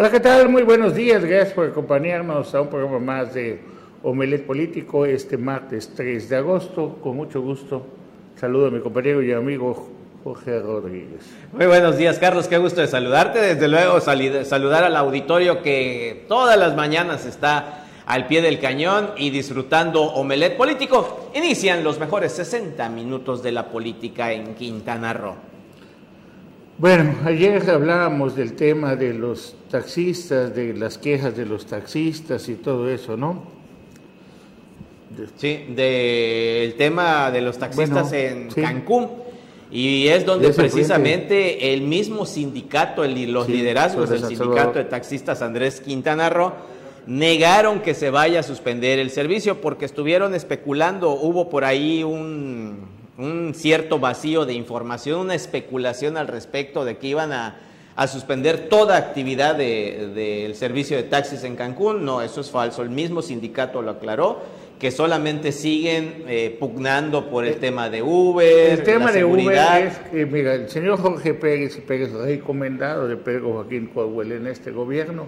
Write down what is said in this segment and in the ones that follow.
Hola, ¿qué tal? Muy buenos días. Gracias por acompañarnos a un programa más de Omelet Político este martes 3 de agosto. Con mucho gusto saludo a mi compañero y amigo Jorge Rodríguez. Muy buenos días, Carlos. Qué gusto de saludarte. Desde luego, saludar al auditorio que todas las mañanas está al pie del cañón y disfrutando Omelet Político. Inician los mejores 60 minutos de la política en Quintana Roo. Bueno, ayer hablábamos del tema de los taxistas, de las quejas de los taxistas y todo eso, ¿no? Sí, del tema de los taxistas en Cancún. Y es donde precisamente el mismo sindicato, el, los liderazgos del sindicato de taxistas Andrés Quintana Roo, negaron que se vaya a suspender el servicio porque estuvieron especulando, hubo por ahí un, un cierto vacío de información, una especulación al respecto de que iban a, suspender toda actividad del servicio de taxis en Cancún. No, eso es falso. El mismo sindicato lo aclaró que solamente siguen eh, pugnando por el eh, tema de Uber. El tema de Uber es que, mira, el señor Jorge Pérez y Pérez, recomendado de Pedro Joaquín Coahuel en este gobierno,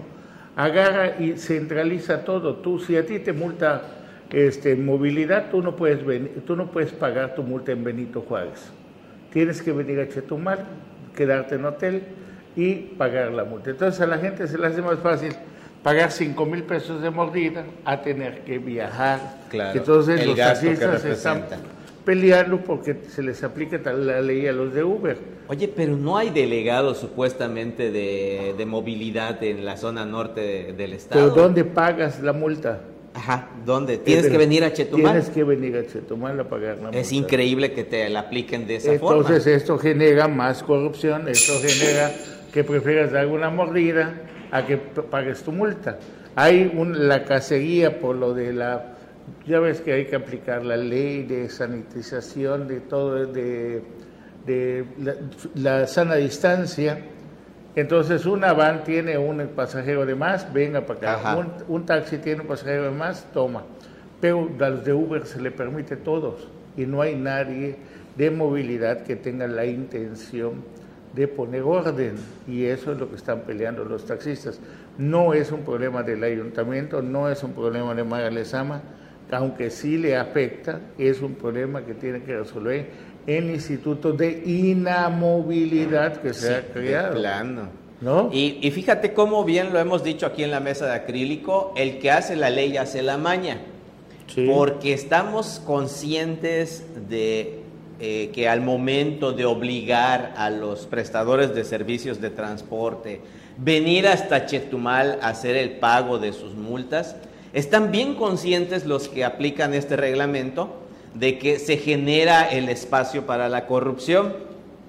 agarra y centraliza todo. Tú, si a ti te multa este, movilidad, tú no, puedes tú no puedes pagar tu multa en Benito Juárez. Tienes que venir a Chetumal, quedarte en hotel y pagar la multa. Entonces a la gente se le hace más fácil pagar 5 mil pesos de mordida a tener que viajar. Claro, Entonces los taxistas están peleando porque se les aplica la ley a los de Uber. Oye, pero no hay delegados supuestamente de, movilidad en la zona norte del estado. ¿Pero dónde pagas la multa? Ajá, ¿dónde? ¿Tienes que venir a Chetumal? Tienes que venir a Chetumal a pagar la Es increíble que te la apliquen de esa forma. Entonces esto genera más corrupción, esto genera que prefieras dar una mordida a que pagues tu multa. Hay un, la cacería por lo de la... Ya ves que hay que aplicar la ley de sanitización, de todo, de, de la sana distancia entonces una van tiene un pasajero de más, venga para acá. Un, taxi tiene un pasajero de más, toma. Pero a los de Uber se le permite todos y no hay nadie de movilidad que tenga la intención de poner orden y eso es lo que están peleando los taxistas. No es un problema del ayuntamiento, no es un problema de Mara Lezama, aunque sí le afecta, es un problema que tiene que resolver el Instituto de Inamovilidad que se ha creado. ¿No? Y, fíjate cómo bien lo hemos dicho aquí en la mesa de acrílico, el que hace la ley hace la maña. Porque estamos conscientes de eh, que al momento de obligar a los prestadores de servicios de transporte venir hasta Chetumal a hacer el pago de sus multas, están bien conscientes los que aplican este reglamento de que se genera el espacio para la corrupción.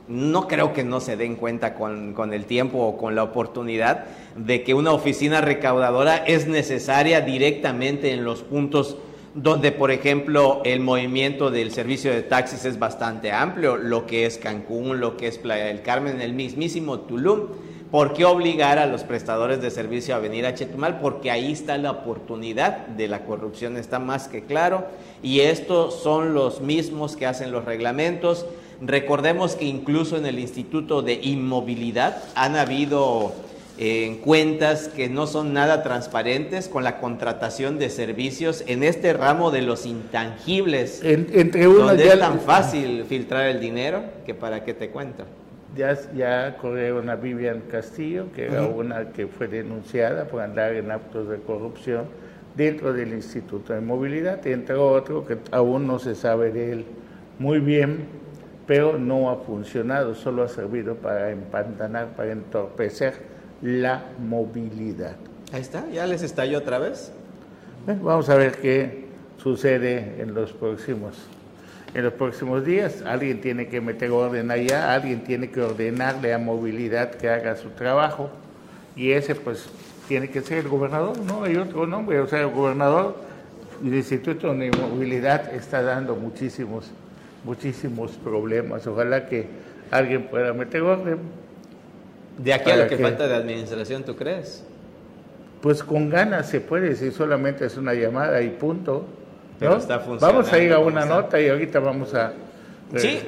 No creo que no se den cuenta con, el tiempo o con la oportunidad de que una oficina recaudadora es necesaria directamente en los puntos donde, por ejemplo, el movimiento del servicio de taxis es bastante amplio, lo que es Cancún, lo que es Playa del Carmen, el mismísimo Tulum. ¿Por qué obligar a los prestadores de servicio a venir a Chetumal? Porque ahí está la oportunidad de la corrupción, está más que claro. Y estos son los mismos que hacen los reglamentos. Recordemos que incluso en el Instituto de Inmovilidad han habido eh, cuentas que no son nada transparentes con la contratación de servicios en este ramo de los intangibles, entre donde es tan fácil filtrar el dinero que para qué te cuento ya, ya corrieron a Vivian Castillo, que era una que fue denunciada por andar en actos de corrupción dentro del Instituto de Movilidad, entre otro que aún no se sabe de él muy bien, pero no ha funcionado, solo ha servido para empantanar, para entorpecer la movilidad. Ahí está, ya les estalló otra vez. vamos a ver qué sucede en los próximos en los próximos días. Alguien tiene que meter orden allá, alguien tiene que ordenarle a movilidad que haga su trabajo y ese pues tiene que ser el gobernador, no hay otro nombre, o sea, el gobernador y el Instituto de Movilidad está dando muchísimos, muchísimos problemas. Ojalá que alguien pueda meter orden. De aquí a lo que, que falta de administración, ¿tú crees? Pues con ganas se puede, si solamente es una llamada y punto. Vamos a ir a una nota y ahorita vamos a... Sí,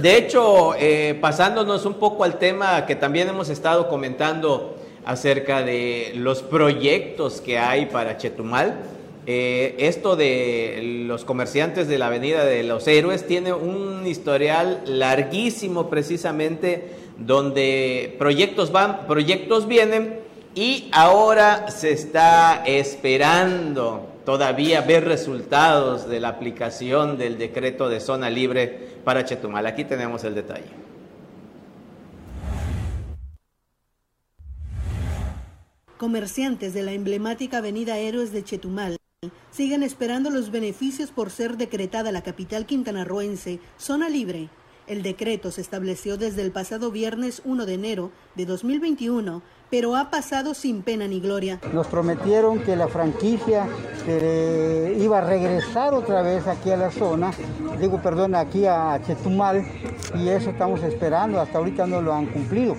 de hecho, eh, pasándonos un poco al tema que también hemos estado comentando acerca de los proyectos que hay para Chetumal. Eh, esto de los comerciantes de la Avenida de los Héroes tiene un historial larguísimo precisamente donde proyectos van, proyectos vienen y ahora se está esperando todavía ver resultados de la aplicación del decreto de zona libre para Chetumal. Aquí tenemos el detalle. Comerciantes de la emblemática Avenida Héroes de Chetumal siguen esperando los beneficios por ser decretada la capital quintanarroense zona libre. El decreto se estableció desde el pasado viernes 1 de enero de 2021, pero ha pasado sin pena ni gloria. Nos prometieron que la franquicia iba a regresar otra vez aquí a la zona, digo, perdón, aquí a Chetumal, y eso estamos esperando, hasta ahorita no lo han cumplido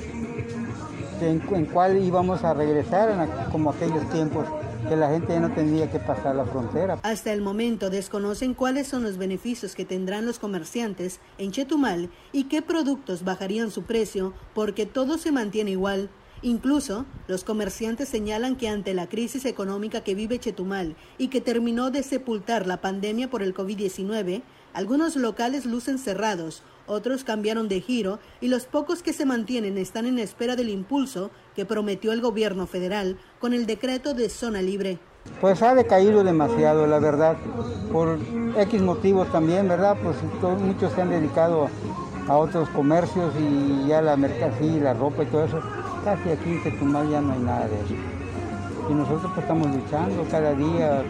en, en cuál íbamos a regresar como aquellos tiempos que la gente ya no tendría que pasar la frontera. Hasta el momento desconocen cuáles son los beneficios que tendrán los comerciantes en Chetumal y qué productos bajarían su precio porque todo se mantiene igual. Incluso los comerciantes señalan que ante la crisis económica que vive Chetumal y que terminó de sepultar la pandemia por el COVID-19, algunos locales lucen cerrados otros cambiaron de giro y los pocos que se mantienen están en espera del impulso que prometió el gobierno federal con el decreto de zona libre. Pues ha decaído demasiado, la verdad, por X motivos también, ¿verdad? Pues muchos se han dedicado a otros comercios y ya la mercancía, la ropa y todo eso, casi aquí en Chetumal ya no hay nada de eso. Y nosotros pues estamos luchando cada día,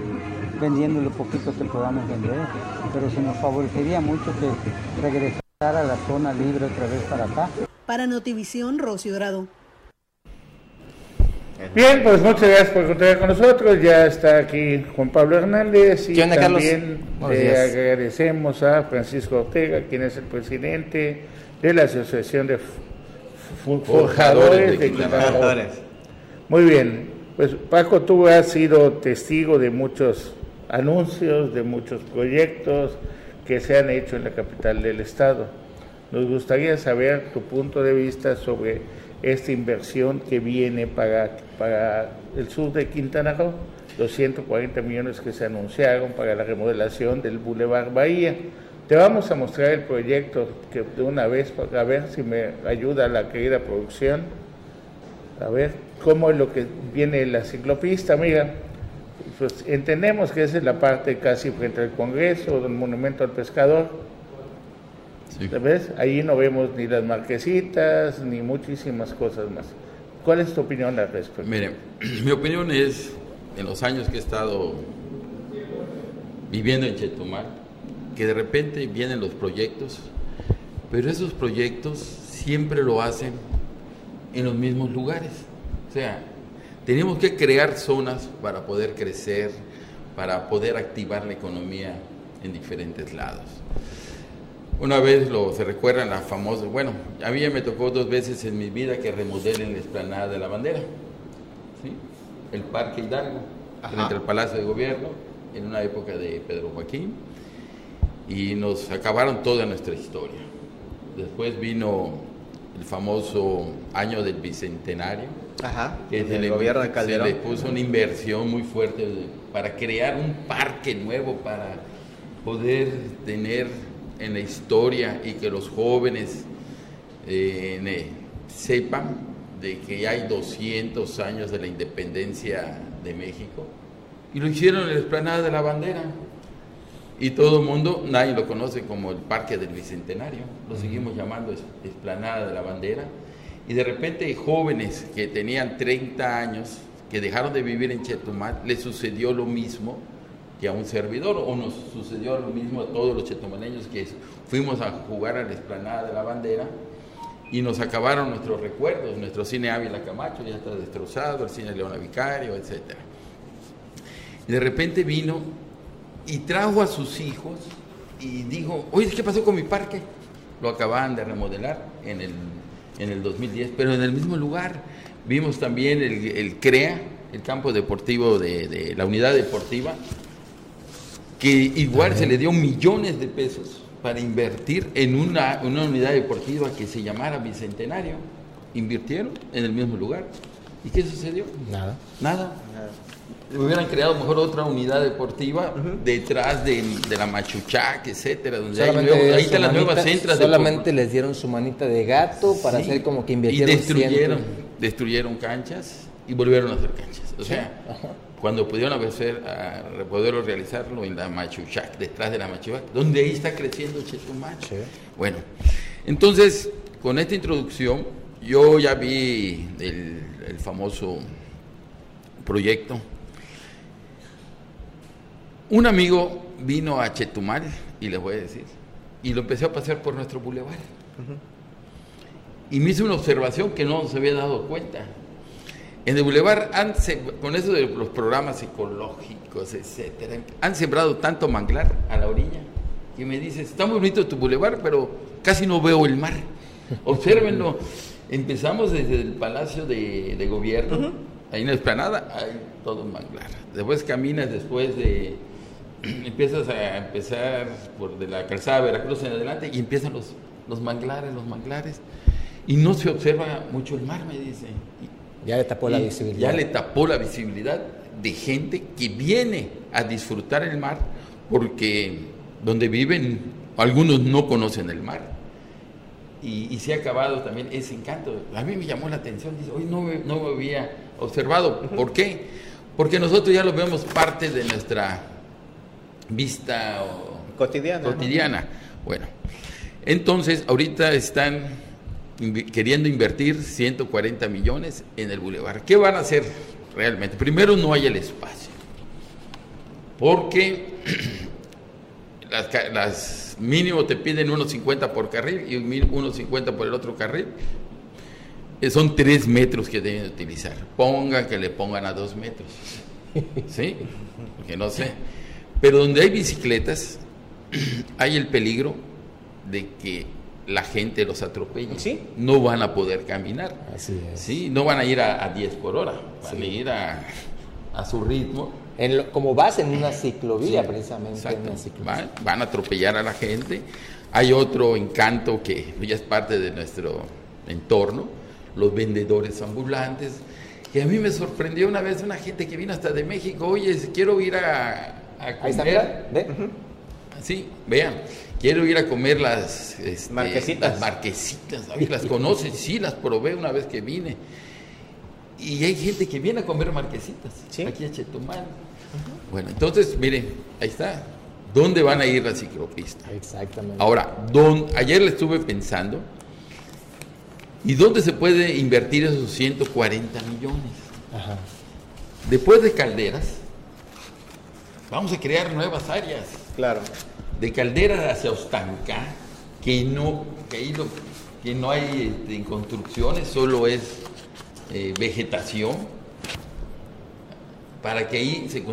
vendiendo lo poquito que podamos vender, pero se nos favorecería mucho que regresara a la zona libre otra vez para acá. Para Notivisión, Rocío Dorado. Bien, pues muchas gracias por contar con nosotros. Ya está aquí Juan Pablo Hernández y también le agradecemos a Francisco Ortega, quien es el presidente de la Asociación de Forjadores de, de Muy bien, pues Paco, tú has sido testigo de muchos anuncios, de muchos proyectos, que se han hecho en la capital del estado. Nos gustaría saber tu punto de vista sobre esta inversión que viene para, para el sur de Quintana Roo, 240 millones que se anunciaron para la remodelación del Boulevard Bahía. Te vamos a mostrar el proyecto que de una vez para ver si me ayuda la querida producción. A ver cómo es lo que viene la ciclopista, mira pues entendemos que esa es la parte casi frente al Congreso, del Monumento al Pescador. Sí. ¿Ves? Ahí no vemos ni las marquesitas, ni muchísimas cosas más. ¿Cuál es tu opinión al respecto? Mire, mi opinión es, en los años que he estado viviendo en Chetumal, que de repente vienen los proyectos, pero esos proyectos siempre lo hacen en los mismos lugares. O sea, tenemos que crear zonas para poder crecer, para poder activar la economía en diferentes lados. Una vez lo se recuerdan la famosa, bueno, a mí ya me tocó dos veces en mi vida que remodelen la explanada de la bandera, ¿sí? el Parque Hidalgo, frente al Palacio de Gobierno, en una época de Pedro Joaquín, y nos acabaron toda nuestra historia. Después vino el famoso año del Bicentenario, Ajá, que se le, gobierno de Calderón. se le puso una inversión muy fuerte para crear un parque nuevo para poder tener en la historia y que los jóvenes eh, sepan de que hay 200 años de la independencia de México. Y lo hicieron en la explanada de la bandera. Y todo el mundo, nadie lo conoce como el Parque del Bicentenario, lo seguimos llamando explanada de la bandera y de repente jóvenes que tenían 30 años, que dejaron de vivir en Chetumal, les sucedió lo mismo que a un servidor, o nos sucedió lo mismo a todos los chetumaleños que fuimos a jugar a la explanada de la bandera y nos acabaron nuestros recuerdos, nuestro cine Ávila Camacho ya está destrozado, el cine Leona Vicario, etc. De repente vino y trajo a sus hijos y dijo, oye, ¿qué pasó con mi parque? Lo acababan de remodelar en el en el 2010, pero en el mismo lugar vimos también el, CREA, el campo deportivo de, la unidad deportiva, que igual se le dio millones de pesos para invertir en una, una unidad deportiva que se llamara Bicentenario. Invirtieron en el mismo lugar. ¿Y qué sucedió? Nada. Nada. Hubieran creado mejor otra unidad deportiva detrás de, la Machuchac, etcétera, donde ahí están las nuevas centras. Solamente les dieron su manita de gato para hacer como que invirtieron. Y destruyeron, destruyeron canchas y volvieron a hacer canchas. O sea, cuando pudieron hacer, a, poderlo realizarlo en la Machuchac, detrás de la Machuchac, donde ahí está creciendo Chetumal. Bueno, entonces, con esta introducción, yo ya vi el famoso proyecto. Un amigo vino a Chetumal, y les voy a decir, y lo empecé a pasear por nuestro bulevar. Y me hizo una observación que no se había dado cuenta. En el bulevar, con eso de los programas ecológicos, etcétera, han sembrado tanto manglar a la orilla que me dice, está muy bonito tu bulevar, pero casi no veo el mar. Obsérvenlo. Empezamos desde el Palacio de, Gobierno, ahí en la esplanada, hay todo manglar. Después caminas después de... Empiezas a empezar por de la calzada Veracruz en adelante y empiezan los, los manglares, los manglares. Y no se observa mucho el mar, me dice. Ya le tapó la visibilidad. Ya le tapó la visibilidad de gente que viene a disfrutar el mar porque donde viven algunos no conocen el mar y, se ha acabado también ese encanto. A mí me llamó la atención, dice, hoy no, no me había observado. ¿Por qué? Porque nosotros ya lo vemos parte de nuestra vista cotidiana. cotidiana. Bueno, entonces ahorita están queriendo invertir 140 millones en el bulevar. ¿Qué van a hacer realmente? Primero no hay el espacio, porque las mínimo te piden 1.50 por carril y 1.50 por el otro carril. Eh, son tres metros que deben utilizar. Pongan que le pongan a dos metros. ¿Sí? Porque no sé. Pero donde hay bicicletas, hay el peligro de que la gente los atropelle. ¿Sí? No van a poder caminar. Así ¿Sí? No van a ir a, 10 por hora. Van a ir a, a su ritmo como vas en una ciclovía, precisamente. Van, a atropellar a la gente. Hay otro encanto que ya es parte de nuestro entorno, los vendedores ambulantes. Y a mí me sorprendió una vez una gente que vino hasta de México, oye, quiero ir a, a comer. Sí, vean, quiero ir a comer las este, marquesitas. Las marquesitas, ¿Las conoces? Sí, las probé una vez que vine. Y hay gente que viene a comer marquesitas aquí a Chetumal. Bueno, entonces, miren, ahí está. ¿Dónde van a ir las ciclopistas? Exactamente. Ahora, don, ayer le estuve pensando, ¿y dónde se puede invertir esos 140 millones? Ajá. Después de calderas, vamos a crear nuevas áreas. Claro. De calderas hacia Ostancá, que no, que, que no hay este, construcciones, solo es eh, vegetación para que ahí, se,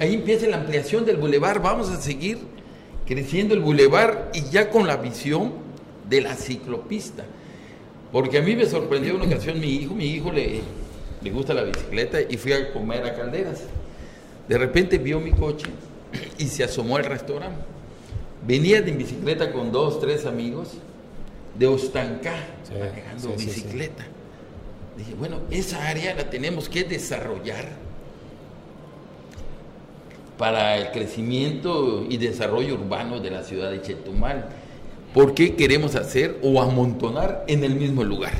ahí empiece la ampliación del bulevar. Vamos a seguir creciendo el bulevar y ya con la visión de la ciclopista. Porque a mí me sorprendió una ocasión mi hijo, mi hijo le, le gusta la bicicleta y fui a comer a Calderas. De repente vio mi coche y se asomó al restaurante. Venía de bicicleta con dos, tres amigos de Ostancá, manejando bicicleta. Dije, bueno, esa área la tenemos que desarrollar para el crecimiento y desarrollo urbano de la ciudad de Chetumal. ¿Por qué queremos hacer o amontonar en el mismo lugar?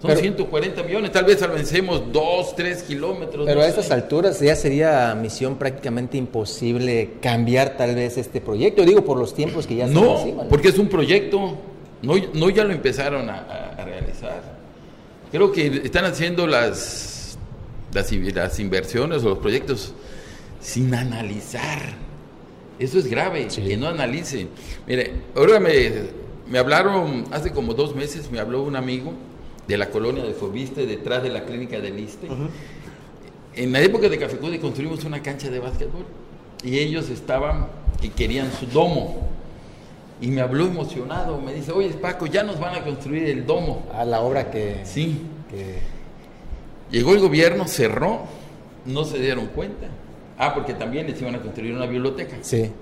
Son 140 millones, tal vez avancemos 2, 3 kilómetros. Pero a estas alturas ya sería misión prácticamente imposible cambiar tal vez este proyecto, digo por los tiempos que ya están no, encima. porque es un proyecto, no, no ya lo empezaron a, realizar. Creo que están haciendo las, las, las inversiones o los proyectos sin analizar. Eso es grave, que no analicen. Mire, ahora me, me, hablaron, hace como dos meses, me habló un amigo de la colonia de Fobiste, detrás de la clínica del Liste. En la época de Cafecude construimos una cancha de básquetbol y ellos estaban y querían su domo. Y me habló emocionado, me dice, oye Paco, ya nos van a construir el domo. A la obra que... Sí. Llegó el gobierno, cerró, no se dieron cuenta. Ah, porque también les iban a construir una biblioteca. Sí.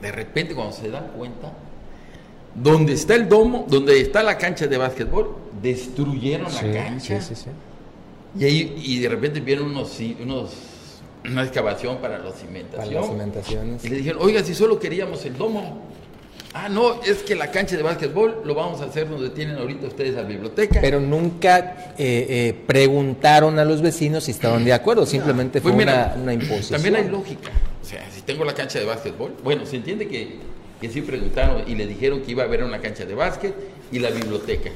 De repente, cuando se dan cuenta, donde está el domo, donde está la cancha de básquetbol, destruyeron la cancha. Sí, sí, sí. Y, ahí, y de repente vieron unos, unos, una excavación para la cimentación. Y le dijeron, oiga, si solo queríamos el domo. Ah, no, es que la cancha de básquetbol lo vamos a hacer donde tienen ahorita ustedes la biblioteca. Pero nunca eh, eh, preguntaron a los vecinos si estaban de acuerdo, simplemente fue una, una, imposición. También hay lógica. O sea, si tengo la cancha de básquetbol, bueno, se entiende que, que sí preguntaron y le dijeron que iba a haber una cancha de básquet y la biblioteca.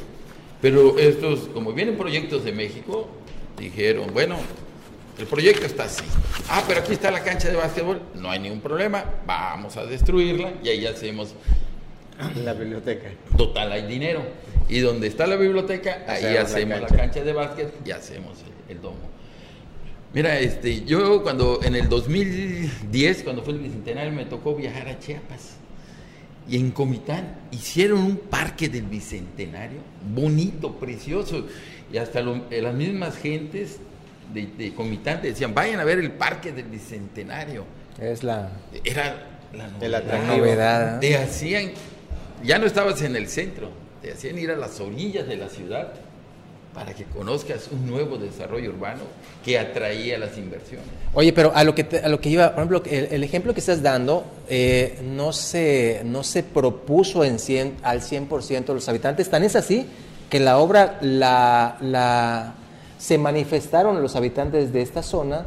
Pero estos, como vienen proyectos de México, dijeron, bueno, el proyecto está así. Ah, pero aquí está la cancha de básquetbol, no hay ningún problema, vamos a destruirla y ahí hacemos la biblioteca. Total, hay dinero. Y donde está la biblioteca, ahí hacemos, la, cancha. de básquet y hacemos el, domo. Mira, este, yo cuando en el 2010, cuando fue el bicentenario, me tocó viajar a Chiapas. Y en Comitán hicieron un parque del bicentenario, bonito, precioso. Y hasta eh, las mismas gentes de, Comitán decían, vayan a ver el parque del bicentenario. Es la... Era la novedad. novedad. Te hacían ya no estabas en el centro, te hacían ir a las orillas de la ciudad para que conozcas un nuevo desarrollo urbano que atraía las inversiones. Oye, pero a lo que, a lo que iba, por ejemplo, el, ejemplo que estás dando eh, no, se, no se propuso en 100, al 100% de los habitantes, tan es así que la obra la, la, se manifestaron los habitantes de esta zona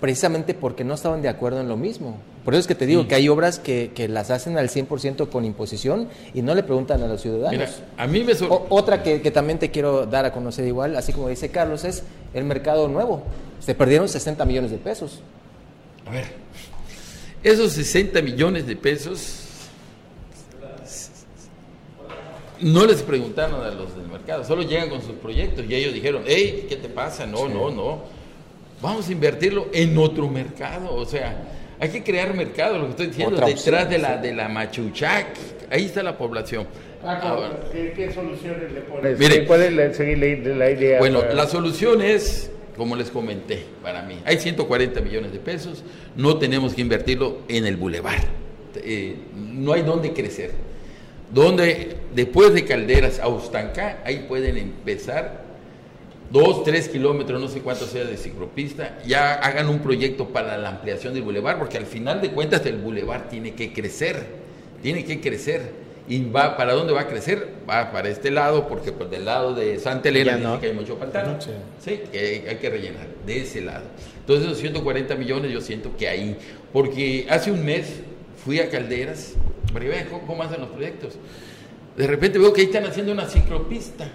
precisamente porque no estaban de acuerdo en lo mismo. Por eso es que te digo que hay obras que, que, las hacen al 100% con imposición y no le preguntan a los ciudadanos. a mí me Otra que, que, también te quiero dar a conocer igual, así como dice Carlos, es el mercado nuevo. Se perdieron 60 millones de pesos. A ver, esos 60 millones de pesos no les preguntaron a los del mercado, solo llegan con sus proyectos y ellos dijeron, hey, ¿qué te pasa? No, no, no. Vamos a invertirlo en otro mercado. O sea, hay que crear mercado, lo que estoy diciendo, detrás de la, de la Machuchac, ahí está la población. Ah, ¿qué, soluciones le pones? Mire, seguir la idea? Bueno, la solución es, como les comenté, para mí, hay 140 millones de pesos, no tenemos que invertirlo en el bulevar, eh, no hay dónde crecer. Donde después de Calderas a Ustanca, ahí pueden empezar dos, tres kilómetros, no sé cuánto sea de ciclopista, ya hagan un proyecto para la ampliación del bulevar, porque al final de cuentas el bulevar tiene que crecer, tiene que crecer. ¿Y va para dónde va a crecer? Va para este lado, porque por del lado de Santa Elena que hay mucho pantano. Sí, que hay, que rellenar, de ese lado. Entonces esos 140 millones yo siento que ahí, porque hace un mes fui a Calderas, para vean cómo hacen los proyectos. De repente veo que ahí están haciendo una ciclopista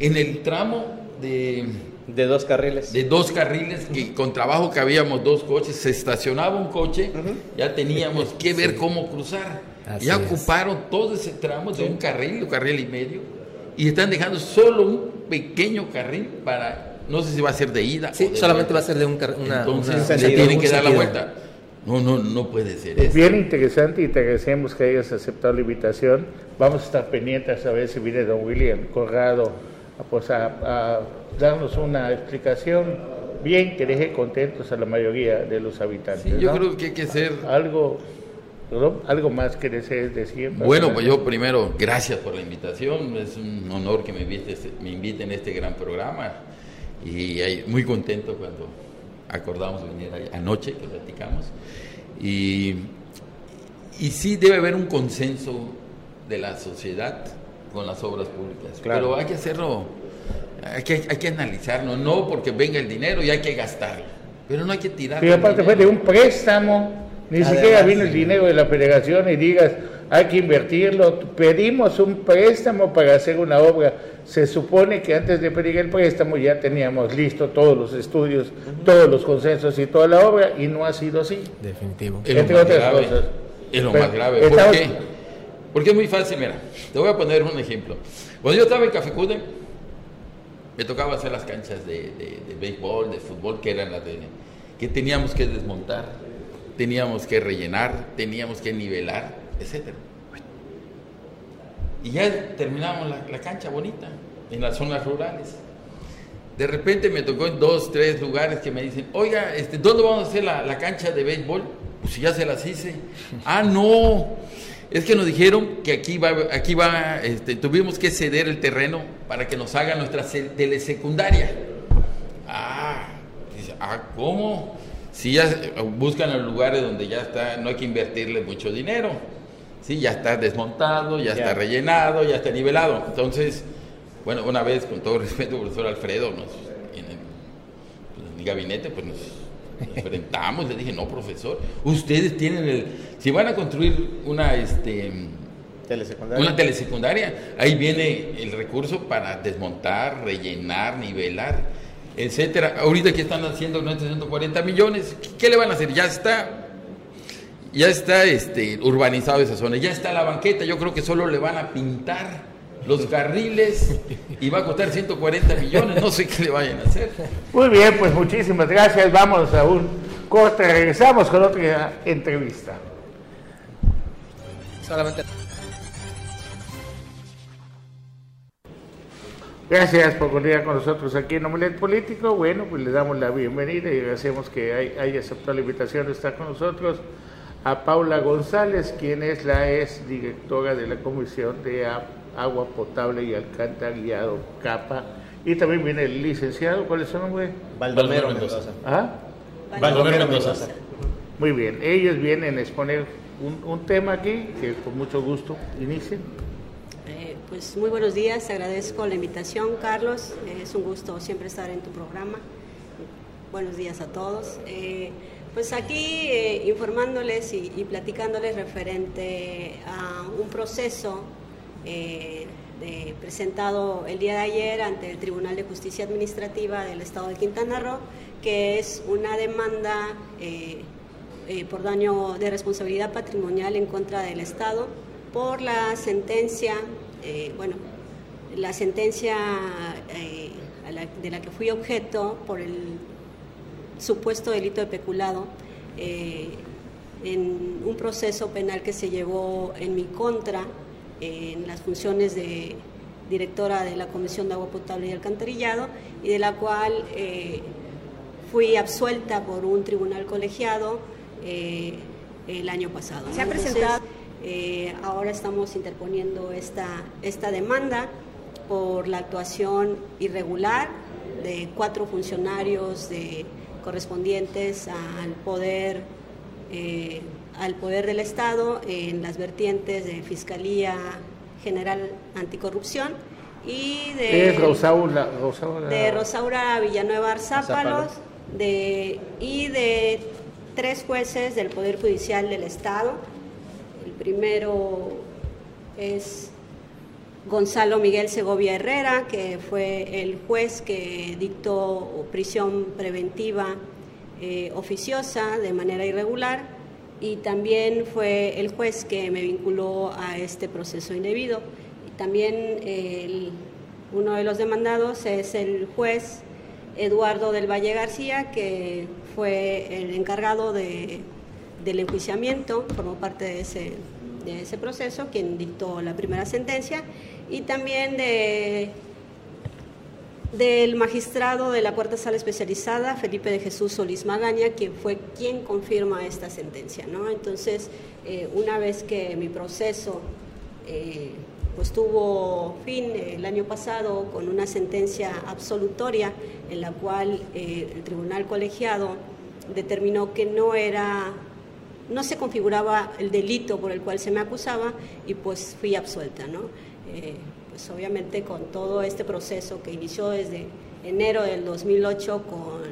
en el tramo de, dos carriles. De dos carriles, que con trabajo que habíamos dos coches, se estacionaba un coche, ya teníamos que ver cómo cruzar. ya ocuparon todo ese tramo de un carril, un carril y medio, y están dejando solo un pequeño carril para, no sé si va a ser de ida. Sí, solamente va a ser de un carril. Entonces se tienen que dar la vuelta. No, no, no puede ser eso. Bien interesante y te agradecemos que hayas aceptado la invitación. Vamos a estar pendientes a ver si viene don William Corrado pues a, darnos una explicación bien que deje contentos a la mayoría de los habitantes. yo creo que hay que ser algo algo más que desees decir. Bueno, pues yo primero, gracias por la invitación. Es un honor que me inviten, me inviten a este gran programa. Y muy contento cuando acordamos venir anoche, que platicamos. Y, y sí debe haber un consenso de la sociedad con las obras públicas. Pero hay que hacerlo, hay que, hay que analizarlo, no porque venga el dinero y hay que gastarlo. Pero no hay que tirar. Y aparte fue de un préstamo, ni siquiera vino el dinero de la federación y digas, hay que invertirlo. Pedimos un préstamo para hacer una obra. Se supone que antes de pedir el préstamo ya teníamos listo todos los estudios, todos los consensos y toda la obra, y no ha sido así. Definitivo. Entre otras cosas. Es lo más grave. ¿Por qué? Porque es muy fácil, mira, te voy a poner un ejemplo. Cuando yo estaba en Café Cude, me tocaba hacer las canchas de, de, béisbol, de fútbol, que eran las de, que teníamos que desmontar, teníamos que rellenar, teníamos que nivelar, etc. Y ya terminamos la, cancha bonita, en las zonas rurales. De repente me tocó en dos, tres lugares que me dicen, oiga, este, ¿dónde vamos a hacer la, la cancha de béisbol? Pues ya se las hice. ah, no, es que nos dijeron que aquí va, aquí va, este, tuvimos que ceder el terreno para que nos hagan nuestra telesecundaria. Ah, ¿cómo? Si ya buscan los lugares donde ya está, no hay que invertirle mucho dinero. Sí, ya está desmontado, ya, está rellenado, ya está nivelado. Entonces, bueno, una vez, con todo respeto, profesor Alfredo, nos, en, el, en el gabinete, pues nos enfrentamos, le dije, no, profesor, ustedes tienen el, si van a construir una, este, telesecundaria. una telesecundaria, ahí viene el recurso para desmontar, rellenar, nivelar, etcétera. Ahorita que están haciendo 140 millones, ¿qué le van a hacer? Ya está, ya está este, urbanizado esa zona, ya está la banqueta, yo creo que solo le van a pintar los carriles y va a costar 140 millones, no sé qué le vayan a hacer. Muy bien, pues muchísimas gracias. Vamos a un corte, regresamos con otra entrevista. Solamente. Gracias por venir con nosotros aquí en Omelet Político. Bueno, pues le damos la bienvenida y agradecemos que haya aceptado la invitación de estar con nosotros a Paula González, quien es la ex directora de la Comisión de agua potable y alcantarillado CAPA. Y también viene el licenciado, ¿cuál es su nombre? Baldomero Mendoza. ¿Ah? Baldomero Mendoza. Muy bien, ellos vienen a exponer un, tema aquí que con mucho gusto inicien. Eh, pues muy buenos días, agradezco la invitación, Carlos. es un gusto siempre estar en tu programa. Buenos días a todos. Eh, pues aquí eh, informándoles y, y, platicándoles referente a un proceso eh, presentado el día de ayer ante el Tribunal de Justicia Administrativa del Estado de Quintana Roo, que es una demanda eh, eh, por daño de responsabilidad patrimonial en contra del Estado por la sentencia, bueno, la sentencia de la que fui objeto por el supuesto delito de peculado en un proceso penal que se llevó en mi contra en las funciones de directora de la Comisión de Agua Potable y Alcantarillado y de la cual eh, fui absuelta por un tribunal colegiado eh, el año pasado. Se ha presentado, eh, ahora estamos interponiendo esta, esta demanda por la actuación irregular de cuatro funcionarios de, correspondientes al poder al poder del Estado en las vertientes de Fiscalía General Anticorrupción y de, Rosaura, de Rosaura Villanueva Arzápalos de, y de tres jueces del Poder Judicial del Estado. El primero es Gonzalo Miguel Segovia Herrera, que fue el juez que dictó prisión preventiva eh, oficiosa de manera irregular y también fue el juez que me vinculó a este proceso indebido. También uno de los demandados es el juez Eduardo del Valle García, que fue el encargado de, del enjuiciamiento, formó parte de ese, de ese proceso, quien dictó la primera sentencia, y también de del magistrado de la Cuarta Sala Especializada, Felipe de Jesús Solís Magaña, quien fue quien confirma esta sentencia. ¿no? Entonces, eh, una vez que mi proceso eh, pues tuvo fin el año pasado con una sentencia absolutoria en la cual eh, el tribunal colegiado determinó que no era no se configuraba el delito por el cual se me acusaba y pues fui absuelta, ¿no? Pues obviamente con todo este proceso que inició desde enero del 2008 con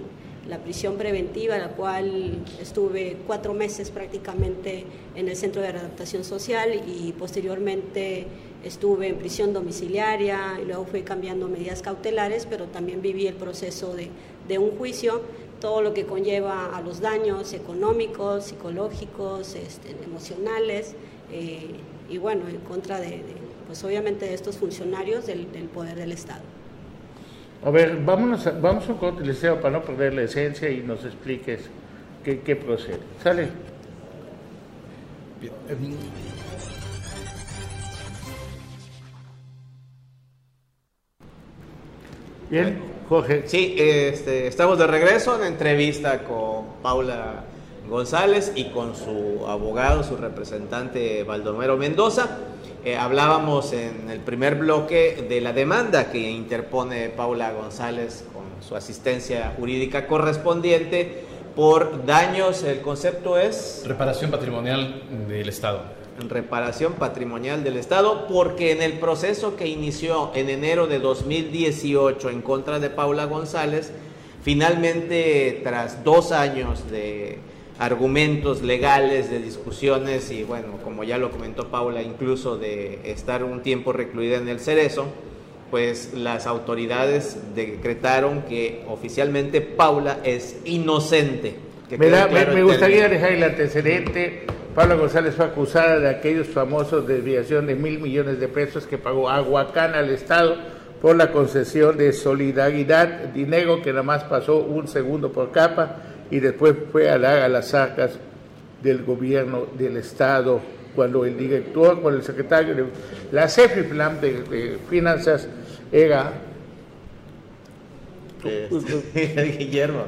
la prisión preventiva, la cual estuve cuatro meses prácticamente en el Centro de Readaptación Social y posteriormente estuve en prisión domiciliaria y luego fui cambiando medidas cautelares, pero también viví el proceso de, un juicio, todo lo que conlleva a los daños económicos, psicológicos, este, emocionales eh, y bueno, en contra de pues obviamente de estos funcionarios del, poder del Estado. A ver, vámonos vamos a un corte, Liceo, para no perder la esencia y nos expliques qué, procede. ¿Sale? Bien. Bien, Jorge. Sí, este, estamos de regreso en entrevista con Paula González y con su abogado, su representante Baldomero Mendoza. Eh, hablábamos en el primer bloque de la demanda que interpone Paula González su asistencia jurídica correspondiente por daños, el concepto es... Reparación patrimonial del Estado. Reparación patrimonial del Estado, porque en el proceso que inició en enero de 2018 en contra de Paula González, finalmente tras dos años de argumentos legales, de discusiones y bueno, como ya lo comentó Paula, incluso de estar un tiempo recluida en el cerezo, pues las autoridades decretaron que oficialmente Paula es inocente. me, gustaría dejar el antecedente. Paula González fue acusada de aquellos famosos desviación de mil millones de pesos que pagó Aguacán al Estado por la concesión de solidaridad, dinero que nada más pasó un segundo por capa y después fue a dar a las arcas del gobierno del Estado cuando el director, cuando el secretario de la CEFIPLAM de, de Finanzas era Guillermo.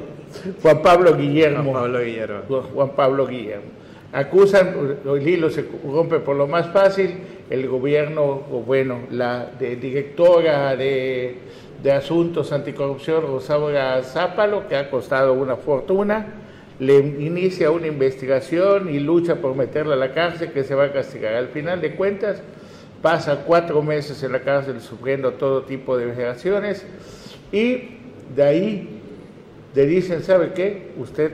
Juan Pablo Guillermo. Juan Pablo Guillermo. Juan Pablo Guillermo. Acusan, el hilo se rompe por lo más fácil, el gobierno, o bueno, la directora de, de Asuntos Anticorrupción, Rosaura Zápalo, que ha costado una fortuna, le inicia una investigación y lucha por meterla a la cárcel que se va a castigar. Al final de cuentas, pasa cuatro meses en la cárcel sufriendo todo tipo de vejaciones y de ahí le dicen, ¿sabe qué? Usted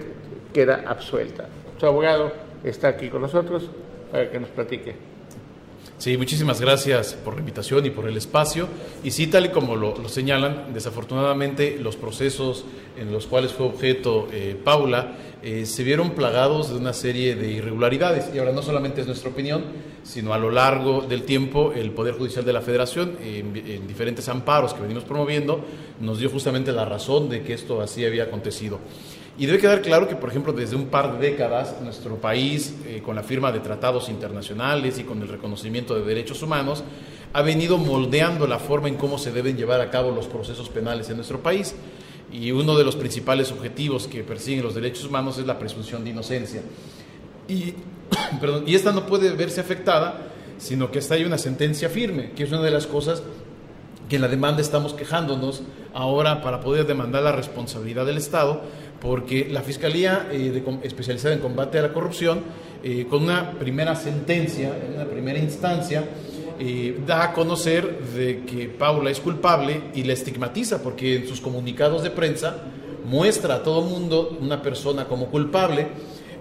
queda absuelta. Su abogado está aquí con nosotros para que nos platique. Sí, muchísimas gracias por la invitación y por el espacio. Y sí, tal y como lo, señalan, desafortunadamente los procesos en los cuales fue objeto eh, Paula eh, se vieron plagados de una serie de irregularidades. Y ahora no solamente es nuestra opinión, sino a lo largo del tiempo el Poder Judicial de la Federación, en, diferentes amparos que venimos promoviendo, nos dio justamente la razón de que esto así había acontecido. Y debe quedar claro que, por ejemplo, desde un par de décadas, nuestro país, eh, con la firma de tratados internacionales y con el reconocimiento de derechos humanos, ha venido moldeando la forma en cómo se deben llevar a cabo los procesos penales en nuestro país y uno de los principales objetivos que persiguen los derechos humanos es la presunción de inocencia. Y, y esta no puede verse afectada, sino que está ahí una sentencia firme, que es una de las cosas que en la demanda estamos quejándonos ahora para poder demandar la responsabilidad del Estado, porque la Fiscalía eh, especializada en combate a la corrupción, eh, con una primera sentencia, en una primera instancia, eh, da a conocer de que Paula es culpable y la estigmatiza porque en sus comunicados de prensa muestra a todo mundo una persona como culpable.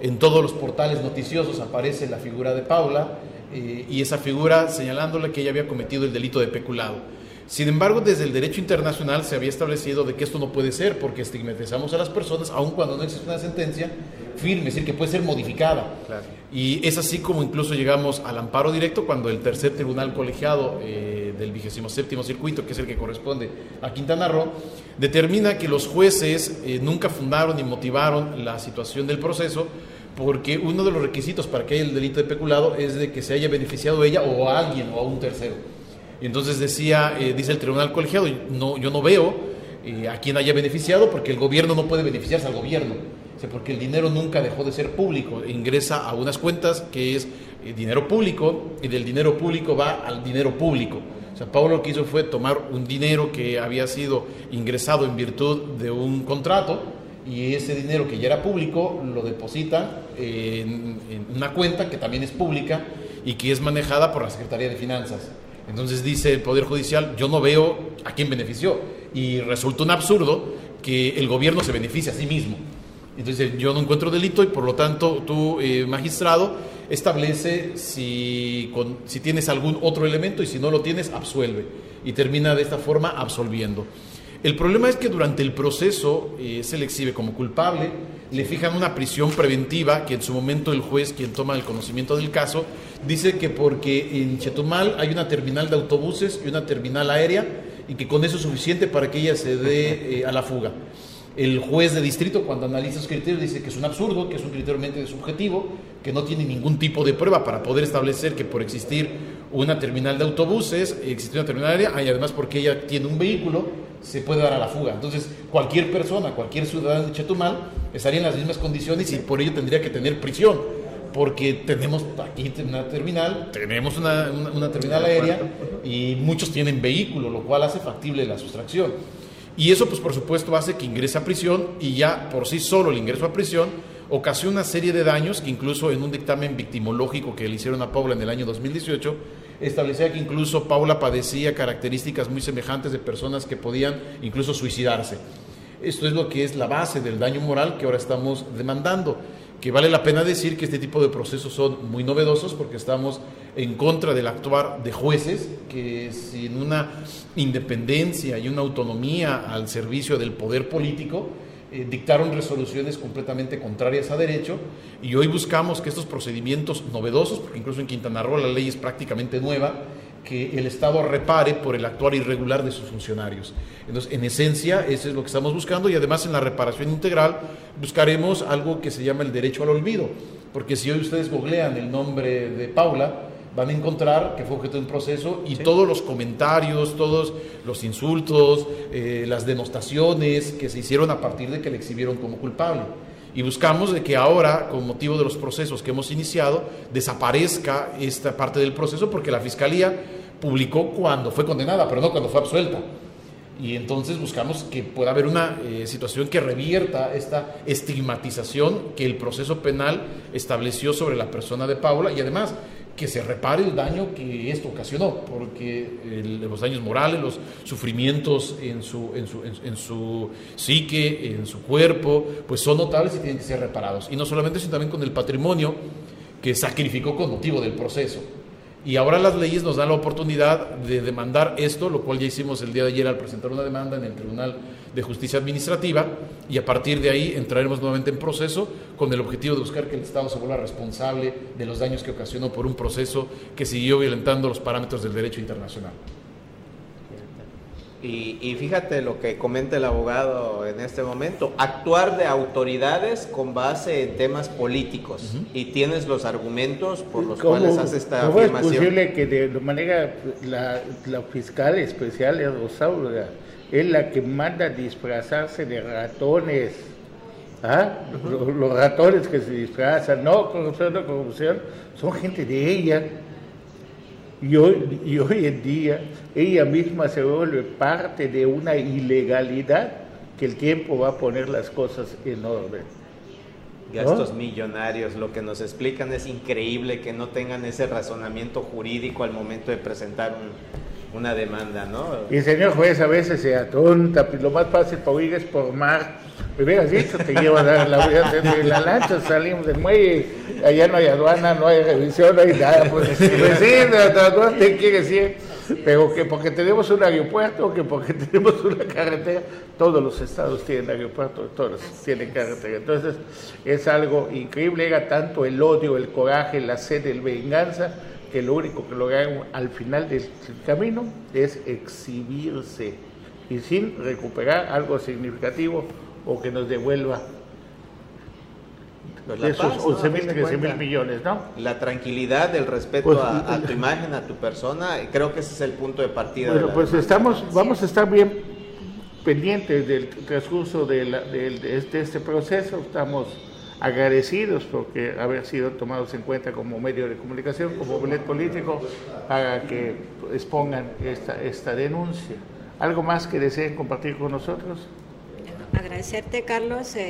En todos los portales noticiosos aparece la figura de Paula y esa figura señalándole que ella había cometido el delito de peculado. Sin embargo, desde el derecho internacional se había establecido de que esto no puede ser porque estigmatizamos a las personas aun cuando no existe una sentencia firme, es decir, que puede ser modificada. Y es así como incluso llegamos al amparo directo cuando el tercer tribunal colegiado eh, del 27 circuito, que es el que corresponde a Quintana Roo, determina que los jueces eh, nunca fundaron ni motivaron la situación del proceso porque uno de los requisitos para que haya el delito de peculado es de que se haya beneficiado ella o a alguien o a un tercero. Y entonces decía, eh, dice el tribunal colegiado, no, yo no veo eh, a quien haya beneficiado porque el gobierno no puede beneficiarse al gobierno. porque el dinero nunca dejó de ser público, ingresa a unas cuentas que es eh, dinero público y del dinero público va al dinero público. O sea, Pablo lo que hizo fue tomar un dinero que había sido ingresado en virtud de un contrato y ese dinero que ya era público lo deposita en una cuenta que también es pública y que es manejada por la Secretaría de Finanzas. Entonces dice el Poder Judicial, yo no veo a quién benefició. Y resulta un absurdo que el gobierno se beneficie a sí mismo. Entonces yo no encuentro delito y por lo tanto tú, eh, magistrado, establece si, si tienes algún otro elemento y si no lo tienes, absuelve. Y termina de esta forma absolviendo. El problema es que durante el proceso eh, se le exhibe como culpable, le fijan una prisión preventiva que en su momento el juez, quien toma el conocimiento del caso, dice que porque en Chetumal hay una terminal de autobuses y una terminal aérea y que con eso es suficiente para que ella se dé eh, a la fuga. El juez de distrito, cuando analiza esos criterios, dice que es un absurdo, que es un criterio mente subjetivo, que no tiene ningún tipo de prueba para poder establecer que por existir una terminal de autobuses, existe una terminal aérea, y además porque ella tiene un vehículo, se puede dar a la fuga. Entonces, cualquier persona, cualquier ciudadano de Chetumal estaría en las mismas condiciones y por ello tendría que tener prisión, porque tenemos aquí una terminal, tenemos una, terminal aérea y muchos tienen vehículo, lo cual hace factible la sustracción. Y eso, pues por supuesto, hace que ingrese a prisión y ya por sí solo el ingreso a prisión ocasiona una serie de daños que incluso en un dictamen victimológico que le hicieron a Paula en el año 2018, establecía que incluso Paula padecía características muy semejantes de personas que podían incluso suicidarse. Esto es lo que es la base del daño moral que ahora estamos demandando que vale la pena decir que este tipo de procesos son muy novedosos porque estamos en contra del actuar de jueces que sin una independencia y una autonomía al servicio del poder político eh, dictaron resoluciones completamente contrarias a derecho y hoy buscamos que estos procedimientos novedosos, porque incluso en Quintana Roo la ley es prácticamente nueva, que el Estado repare por el actuar irregular de sus funcionarios. Entonces, en esencia, eso es lo que estamos buscando y además en la reparación integral buscaremos algo que se llama el derecho al olvido, porque si hoy ustedes googlean el nombre de Paula, van a encontrar que fue objeto de un proceso y todos los comentarios, todos los insultos, eh, las denostaciones que se hicieron a partir de que le exhibieron como culpable. Y buscamos de que ahora, con motivo de los procesos que hemos iniciado, desaparezca esta parte del proceso porque la Fiscalía publicó cuando fue condenada, pero no cuando fue absuelta. Y entonces buscamos que pueda haber una eh, situación que revierta esta estigmatización que el proceso penal estableció sobre la persona de Paula y además que se repare el daño que esto ocasionó, porque los daños morales, los sufrimientos en su, en, su, en, su psique, en su cuerpo, pues son notables y tienen que ser reparados. Y no solamente, sino también con el patrimonio que sacrificó con motivo del proceso. Y ahora las leyes nos dan la oportunidad de demandar esto, lo cual ya hicimos el día de ayer al presentar una demanda en el Tribunal de Justicia Administrativa, y a partir de ahí entraremos nuevamente en proceso con el objetivo de buscar que el Estado se vuelva responsable de los daños que ocasionó por un proceso que siguió violentando los parámetros del derecho internacional. Y, fíjate lo que comenta el abogado en este momento, actuar de autoridades con base en temas políticos y tienes los argumentos por los cuales hace esta ¿cómo afirmación. es posible que de manera la, fiscal especial es Rosaura es la que manda disfrazarse de ratones? ¿Ah? los, ratones que se disfrazan, no corrupción, no corrupción, son gente de ella y hoy, y hoy en día ella misma se vuelve parte de una ilegalidad que el tiempo va a poner las cosas en orden. Gastos millonarios, lo que nos explican es increíble que no tengan ese razonamiento jurídico al momento de presentar una demanda, ¿no? Y el señor juez a veces se atonta, pues lo más fácil para huir es por mar me hubieras dicho, te llevo a dar la, de la lancha, salimos del muelle, allá no hay aduana, no hay revisión, no hay nada. Pues, pues sí, no te quiere decir, pero que porque tenemos un aeropuerto, que porque tenemos una carretera, todos los estados tienen aeropuerto, todos tienen carretera. Entonces es algo increíble, era tanto el odio, el coraje, la sed, el venganza, que lo único que lograron al final del camino es exhibirse y sin recuperar algo significativo o que nos devuelva pues esos 11 mil, 13 mil millones, ¿no? La tranquilidad, el respeto pues, a, tu imagen, a tu persona, creo que ese es el punto de partida. Bueno, pues estamos, vamos a estar bien pendientes del transcurso de, de, este, este, proceso, estamos agradecidos porque haber sido tomados en cuenta como medio de comunicación, como bolet político, para que expongan esta, esta denuncia. ¿Algo más que deseen compartir con nosotros? agradecerte, Carlos, eh,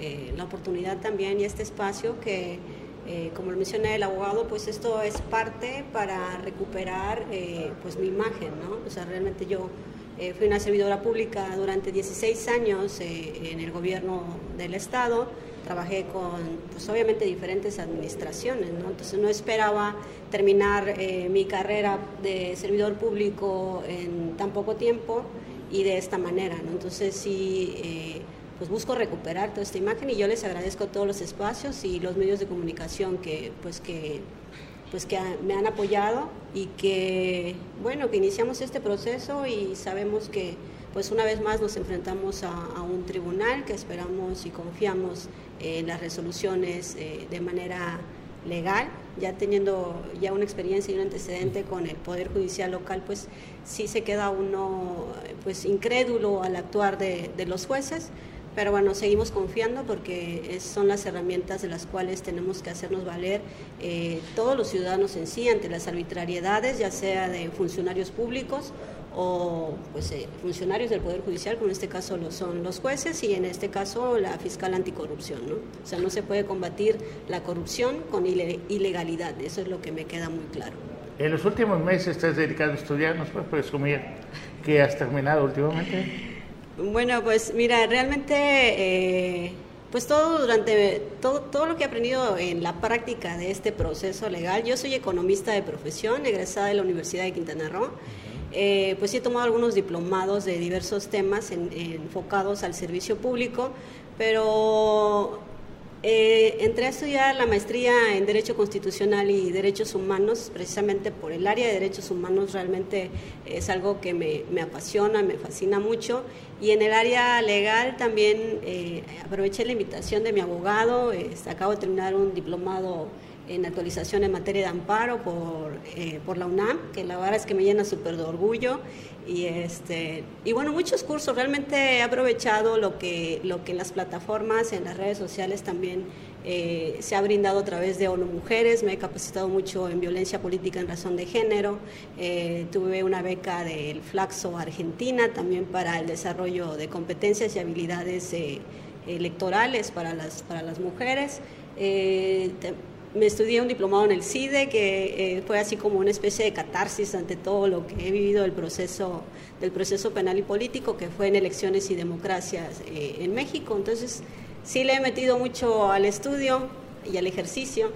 eh, la oportunidad también y este espacio que, eh, como lo menciona el abogado, pues esto es parte para recuperar pues mi imagen, ¿no? O sea, realmente yo fui una servidora pública durante 16 años en el gobierno del Estado, trabajé con, pues obviamente, diferentes administraciones, ¿no? Entonces no esperaba terminar mi carrera de servidor público en tan poco tiempo y de esta manera, ¿no? Entonces sí, eh, pues busco recuperar toda esta imagen y yo les agradezco todos los espacios y los medios de comunicación que, pues que, pues que me han apoyado y que, bueno, que iniciamos este proceso y sabemos que, pues una vez más nos enfrentamos a, un tribunal que esperamos y confiamos en las resoluciones eh, de manera legal, ya teniendo ya una experiencia y un antecedente con el Poder Judicial local, pues sí se queda uno pues incrédulo al actuar de, los jueces, pero bueno, seguimos confiando porque son las herramientas de las cuales tenemos que hacernos valer eh, todos los ciudadanos en sí ante las arbitrariedades, ya sea de funcionarios públicos o pues, eh, funcionarios del Poder Judicial, como en este caso lo son los jueces y en este caso la fiscal anticorrupción. ¿no? O sea, no se puede combatir la corrupción con ilegalidad, eso es lo que me queda muy claro. En los últimos meses estás dedicado a estudiar, ¿nos puedes presumir qué has terminado últimamente? Bueno, pues mira, realmente... Eh, pues todo durante todo, todo lo que he aprendido en la práctica de este proceso legal. Yo soy economista de profesión, egresada de la Universidad de Quintana Roo. Eh, pues he tomado algunos diplomados de diversos temas enfocados al servicio público, pero eh, entré a estudiar la maestría en Derecho Constitucional y Derechos Humanos, precisamente por el área de Derechos Humanos realmente es algo que me, apasiona, me fascina mucho. Y en el área legal también eh, aproveché la invitación de mi abogado, acabo de terminar un diplomado en actualización en materia de amparo por, eh, por la UNAM, que la verdad es que me llena súper de orgullo. Y, este, y bueno, muchos cursos, realmente he aprovechado lo que, lo que las plataformas, en las redes sociales también eh, se ha brindado a través de ONU Mujeres, me he capacitado mucho en violencia política en razón de género, eh, tuve una beca del Flaxo Argentina también para el desarrollo de competencias y habilidades electorales para las, para las mujeres me estudié un diplomado en el CIDE, que eh, fue así como una especie de catarsis ante todo lo que he vivido del proceso, del proceso penal y político, que fue en elecciones y democracias eh, en México. Entonces, sí le he metido mucho al estudio y al ejercicio.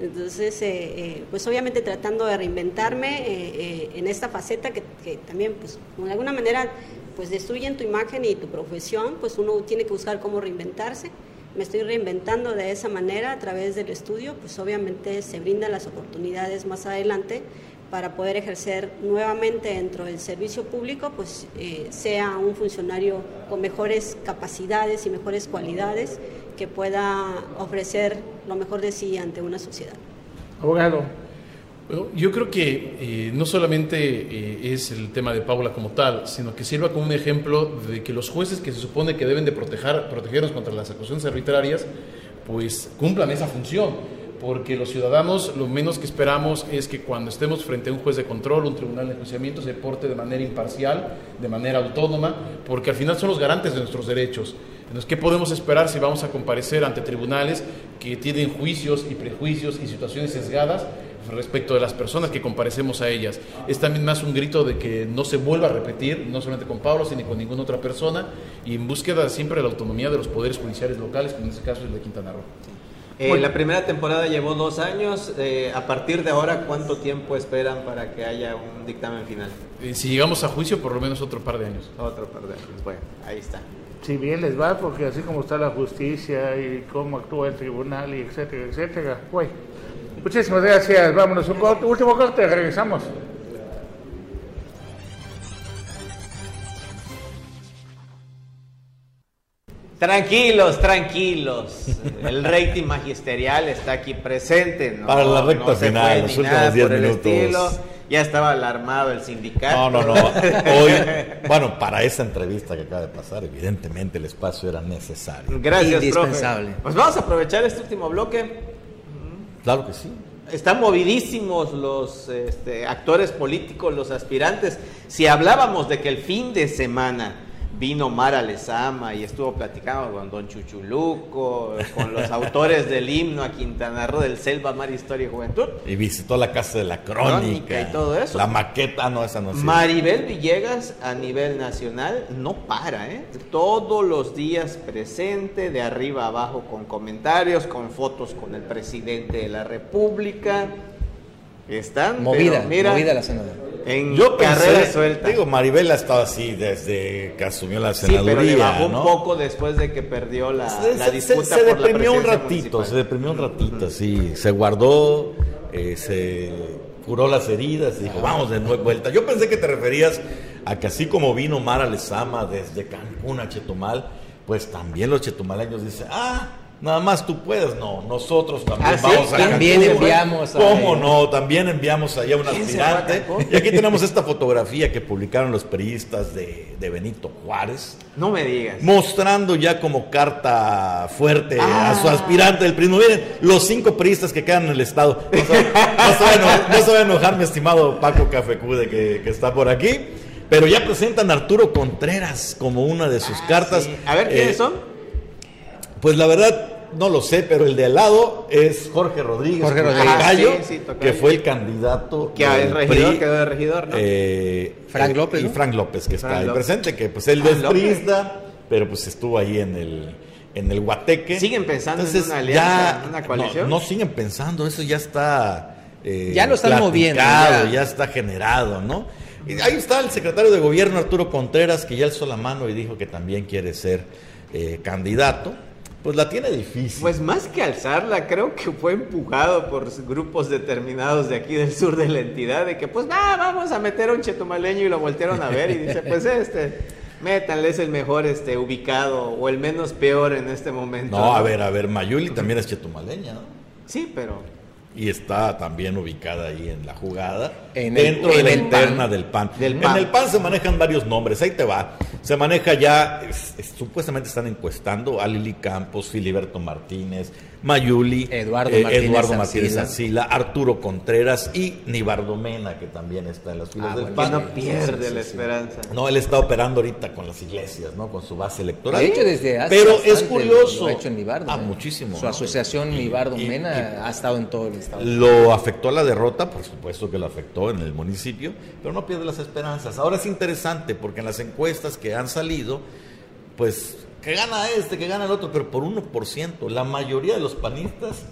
Entonces, eh, pues obviamente tratando de reinventarme en esta faceta que, que, también, pues, de alguna manera, pues destruyen tu imagen y tu profesión, pues uno tiene que buscar cómo reinventarse me estoy reinventando de esa manera a través del estudio, pues obviamente se brindan las oportunidades más adelante para poder ejercer nuevamente dentro del servicio público, pues eh, sea un funcionario con mejores capacidades y mejores cualidades que pueda ofrecer lo mejor de sí ante una sociedad. Abogado, yo creo que eh, no solamente eh, es el tema de Paula como tal, sino que sirva como un ejemplo de que los jueces que se supone que deben de proteger, protegernos contra las acusaciones arbitrarias, pues cumplan esa función. Porque los ciudadanos lo menos que esperamos es que cuando estemos frente a un juez de control, un tribunal de enjuiciamiento, se porte de manera imparcial, de manera autónoma, porque al final son los garantes de nuestros derechos. Entonces, ¿qué podemos esperar si vamos a comparecer ante tribunales que tienen juicios y prejuicios y situaciones sesgadas respecto de las personas que comparecemos a ellas. Es también más un grito de que no se vuelva a repetir, no solamente con Pablo, sino con ninguna otra persona, y en búsqueda siempre de la autonomía de los poderes judiciales locales, como en este caso es el de Quintana Roo. Eh, la primera temporada llevó dos años. Eh, a partir de ahora, ¿cuánto tiempo esperan para que haya un dictamen final? Eh, si llegamos a juicio, por lo menos otro par de años. Otro par de años. Bueno, ahí está. Si bien les va, porque así como está la justicia y cómo actúa el tribunal y etcétera, etcétera, pues Muchísimas gracias. Vámonos un corte, último corte, regresamos. Tranquilos, tranquilos. El rating magisterial está aquí presente. Para la recta final, los últimos 10 minutos. Ya estaba alarmado el sindicato. No, no, no. Hoy, bueno, para esa entrevista que acaba de pasar, evidentemente el espacio era necesario. Gracias, Indispensable. Pues vamos a aprovechar este último bloque Claro que sí. Están movidísimos los este, actores políticos, los aspirantes. Si hablábamos de que el fin de semana vino Mara Lezama y estuvo platicando con Don Chuchuluco, con los autores del himno a Quintana Roo del Selva, Mar, Historia y Juventud. Y visitó la Casa de la Crónica. y todo eso. La maqueta, no, esa no Maribel Villegas a nivel nacional no para, ¿eh? Todos los días presente, de arriba a abajo con comentarios, con fotos con el presidente de la República. Están, movida, movida la senadora. En Yo carrera suelta. Digo, Maribel ha estado así desde que asumió la senaduría. un poco después de que perdió la, la disputa. Se, deprimió un ratito, se deprimió un ratito, sí. Se guardó, eh, se curó las heridas dijo, vamos de nuevo vuelta. Yo pensé que te referías a que así como vino Mara Lezama desde Cancún a Chetumal, pues también los chetumaleños dicen, ah, Nada más tú puedes, no, nosotros también ah, vamos a También enviamos a ¿Cómo no? También enviamos allá un aspirante. Y aquí tenemos esta fotografía que publicaron los periodistas de, Benito Juárez. No me digas. Mostrando ya como carta fuerte a su ah. aspirante del primo. Miren, los cinco periodistas que quedan en el estado. No se, va, a enojar, mi estimado Paco Cafecude que, que está por aquí. Pero ya presentan a Arturo Contreras como una de sus cartas. A ver, ¿quiénes Eh, son? Pues la verdad, no lo sé, pero el de al lado es Jorge Rodríguez. Jorge Rodríguez. tocayo, Ah, sí, sí, tocayo. que fue el candidato. Que del es regidor, PRI, quedó de regidor, ¿no? eh, Frank eh, López, Y ¿no? Frank López, que está ahí presente, que pues él Frank es priista, pero pues estuvo ahí en el, en el Guateque. ¿Siguen pensando en una alianza, una coalición? No, no siguen pensando, eso ya está. eh, Ya lo están moviendo, Ya. ya. está generado, ¿no? Y ahí está el secretario de gobierno Arturo Contreras, que ya alzó la mano y dijo que también quiere ser eh, candidato. Pues la tiene difícil. Pues más que alzarla, creo que fue empujado por grupos determinados de aquí del sur de la entidad, de que pues va, vamos a meter a un chetumaleño y lo voltearon a ver y dice, pues este, métanle, es el mejor este, ubicado o el menos peor en este momento. no, a ver, a ver, Mayuli también es chetumaleña, ¿no? Sí, pero y está también ubicada ahí en la jugada En el- dentro de en la el interna PAN. del PAN. Del En PAN. el PAN se manejan varios nombres, ahí te va. Se maneja ya, es- es- supuestamente están encuestando a Lili Campos, Filiberto Martínez, Mayuli, Eduardo Martínez Eduardo Martínez Ancila. Arturo Contreras y Nibardo Mena, que también está en las filas Ah, del bueno, PAN. no pierde Sí, la sí. esperanza. No, él está operando ahorita con las iglesias, ¿no? Con su base electoral. De hecho, desde hace Pero es curioso. Lo ha hecho en Nibardo. Ah, ¿eh? muchísimo. Su ¿no? asociación Y- Nibardo y- Mena ha estado en todo el estado. lo afectó a la derrota, por supuesto que lo afectó en el municipio, pero no pierde las esperanzas. Ahora es interesante porque en las encuestas que han salido, pues que gana este, que gana el otro, pero por 1%. La mayoría de los panistas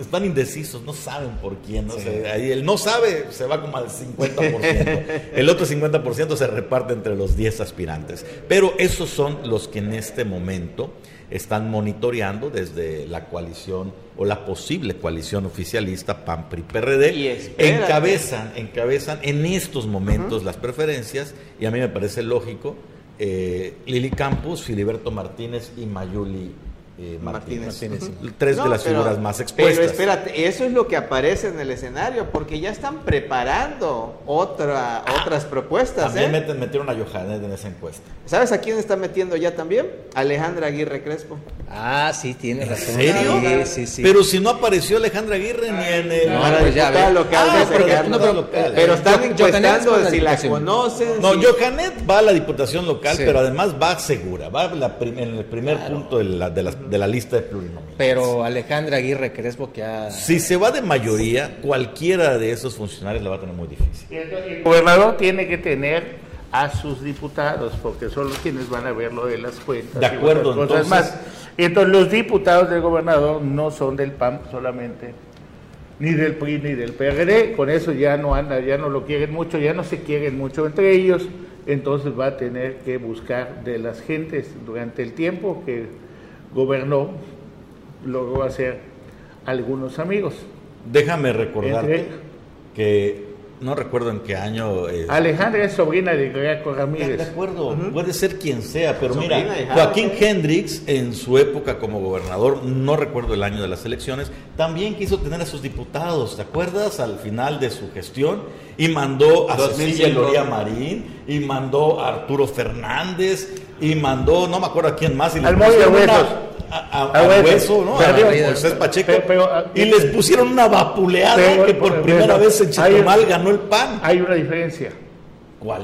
están indecisos, no saben por quién. ¿no? Se- ahí el no sabe se va como al 50%. el otro 50% se reparte entre los 10 aspirantes. Pero esos son los que en este momento están monitoreando desde la coalición o la posible coalición oficialista PAN PRI PRD Y encabezan encabezan en estos momentos las preferencias y a mí me parece lógico eh, Lili Campos, Filiberto Martínez y Mayuli eh, Martínez, Martínez. tres No, de las pero- figuras más expuestas Pero espérate, eso es lo que aparece en el escenario, porque ya están preparando otra, otras propuestas. también ¿eh? meten- metieron a Johanet en esa encuesta ¿Sabes a quién está metiendo ya también? Alejandra Aguirre Crespo. Ah, sí, tiene ¿En razón. serio? Sí, sí, sí. pero si no apareció Alejandra Aguirre ni en el No, Para pues ya local Ah, de pero Segarra. diputada local. Pero están Yo- Johanet es encuestando si la conocen. No, si- Johanet va a la diputación local, Sí. pero además va segura, va la prim- en el primer punto de la, de la- de la lista de plurinominales. Pero Alejandra Aguirre Crespo que ha... Si se va de mayoría, cualquiera de esos funcionarios la va a tener muy difícil. Y El gobernador tiene que tener a sus diputados, porque son los quienes van a ver lo de las cuentas. De y acuerdo, otras cosas entonces- más. Entonces los diputados del gobernador no son del PAN solamente, ni del PRI ni del PRD, con eso ya no anda, ya no lo quieren mucho, ya no se quieren mucho entre ellos, entonces va a tener que buscar de las gentes durante el tiempo que gobernó, logró hacer algunos amigos. Déjame recordarte Entre- que no recuerdo en qué año. eh, Alejandra es sobrina de Greco Ramírez. de acuerdo, puede ser quien sea, pero Sobrina, mira. Joaquín Hendrix en su época como gobernador, no recuerdo el año de las elecciones, también quiso tener a sus diputados, ¿te acuerdas? Al final de su gestión y mandó a 2005. Cecilia Loría Marín y mandó a Arturo Fernández y mandó, no me acuerdo a quién más, y les Al Moy de pusieron una- a, a- A a Huesos. Hueso, ¿no? Pero A Moisés Pacheco pero- pero, ah, y les pusieron una vapuleada Pero- que por pero- primera pero- vez en hay- Chetumal ganó el PAN. Hay una diferencia ¿Cuál?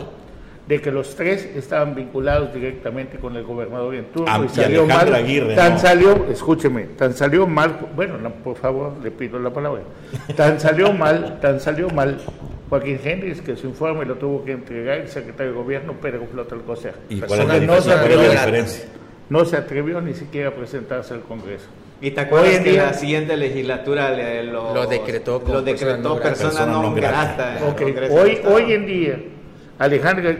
de que los tres estaban vinculados directamente con el gobernador en turno Ah, y y salió mal. Aguirre, tan ¿no? salió, escúcheme, tan salió mal, bueno, no, por favor, le pido la palabra. Tan salió mal, tan salió mal Joaquín Hendrix que su informe lo tuvo que entregar el secretario de gobierno Pedro Flota Alcocer. ¿Y cuál es la Porque no se atrevió, diferencia? no se atrevió ni siquiera a presentarse al Congreso. ¿Y te acuerdas Hoy en que día- la siguiente legislatura le- lo, Lo decretó como lo decretó persona no persona no grata. Hoy, en día, Alejandra,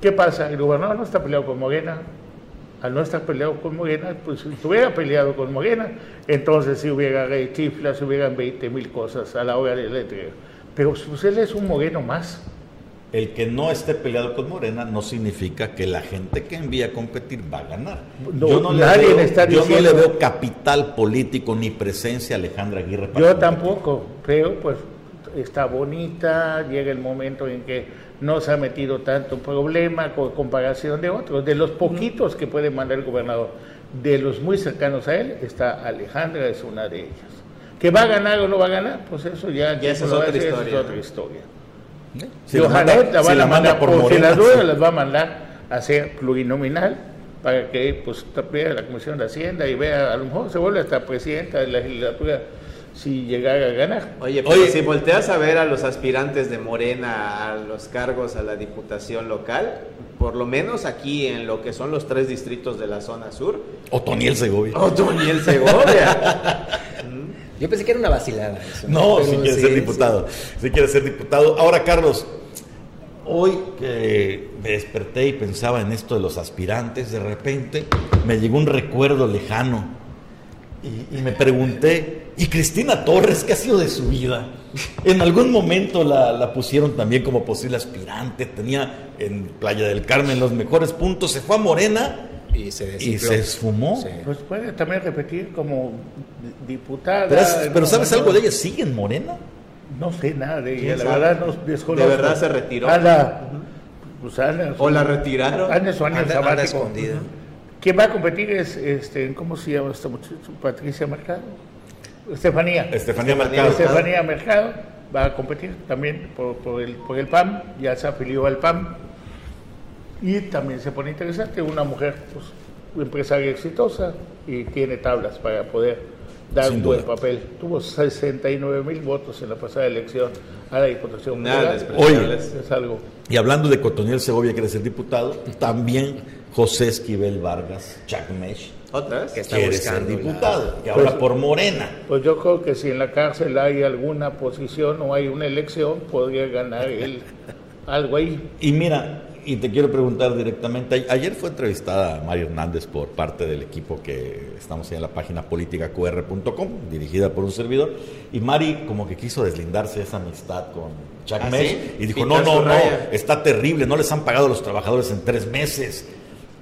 ¿qué pasa? El gobernador no está peleado con Morena. Al no estar peleado con Morena, pues si estuviera peleado con Morena, entonces si hubiera rey chiflas, hubieran 20 mil cosas a la hora de la entrega. Pero pues él es un moreno más. El que no esté peleado con Morena no significa que la gente que envía a competir va a ganar. No, le nadie veo, está yo no le veo capital político ni presencia a Alejandra Aguirre. para Yo tampoco, pero pues está bonita, llega el momento en que no se ha metido tanto problema con comparación de otros, de los poquitos que puede mandar el gobernador, de los muy cercanos a él, está Alejandra, es una de ellas. ¿Que va a ganar o no va a ganar? Pues eso ya, Ya esa es otra historia, es otra ¿no? historia. Si y la ojalá manda- la si van la a manda mandar, por por si las dudas las va a mandar a ser plurinominal para que pues vea la Comisión de Hacienda y vea, a lo mejor se vuelve hasta presidenta de la legislatura si llegara a ganar. Oye, pero Oye. si volteas a ver a los aspirantes de Morena a los cargos a la diputación local, por lo menos aquí en lo que son los tres distritos de la zona sur, Otoniel Segovia. Otoniel Segovia. Yo pensé que era una vacilada eso. No, Pero si quiere sí, ser diputado. Si quiere ser diputado. Ahora, Carlos, hoy que me desperté y pensaba en esto de los aspirantes, de repente me llegó un recuerdo lejano y, y me pregunté, ¿y Cristina Torres qué ha sido de su vida? En algún momento la, la pusieron también como posible aspirante, tenía en Playa del Carmen los mejores puntos, se fue a Morena Y se y se esfumó. Sí. Pues puede también repetir como diputada. Pero, es- pero no, ¿sabes algo de ella? ¿Sigue en Morena? No sé nada de ella, ¿Quién la sabe? verdad no desconozco. ¿De verdad se retiró? Pues o la retiraron. anda en su año sabático. escondida. Quien va a competir es, este, ¿cómo se llama esta muchacha? Patricia Mercado. Estefanía. Estefanía Mercado. Estefanía Mercado va a competir también por, por el, por el PAM, ya se afilió al PAM. Y también se pone interesante, una mujer pues, empresaria exitosa y tiene tablas para poder dar Sin un duda. buen papel. Tuvo 69 mil votos en la pasada elección a la Diputación Nada despreciables. Es algo. Y hablando de Cotoniel Segovia, quiere ser diputado, también José Esquivel Vargas, Chacmesh, ¿Otra vez? Que está quiere ser buscando la- diputado, y ahora Pues- por Morena. Pues yo creo que si en la cárcel hay alguna posición o hay una elección, podría ganar él algo ahí. Y mira, y te quiero preguntar directamente, ayer fue entrevistada Mario Hernández por parte del equipo que estamos en la página politicaqr.com, dirigida por un servidor, y Mari como que quiso deslindarse de esa amistad con Chuck ¿Ah, Mesh, sí? y dijo, Pintar no, no, no, está terrible, no les han pagado a los trabajadores en tres meses.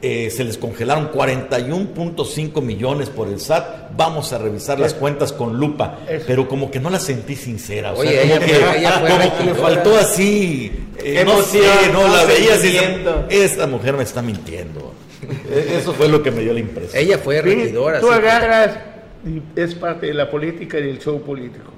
Eh, se les congelaron 41.5 millones por el SAT. Vamos a revisar las cuentas con lupa. Pero como que no la sentí sincera. O Oye, sea, como ella que, ella como que faltó así. Eh, no sé, no la veías y esta mujer me está mintiendo. Eh, Eso fue lo que me dio la impresión. Ella fue Sí, regidora. tú sí. agarras y es parte de la política y del show político.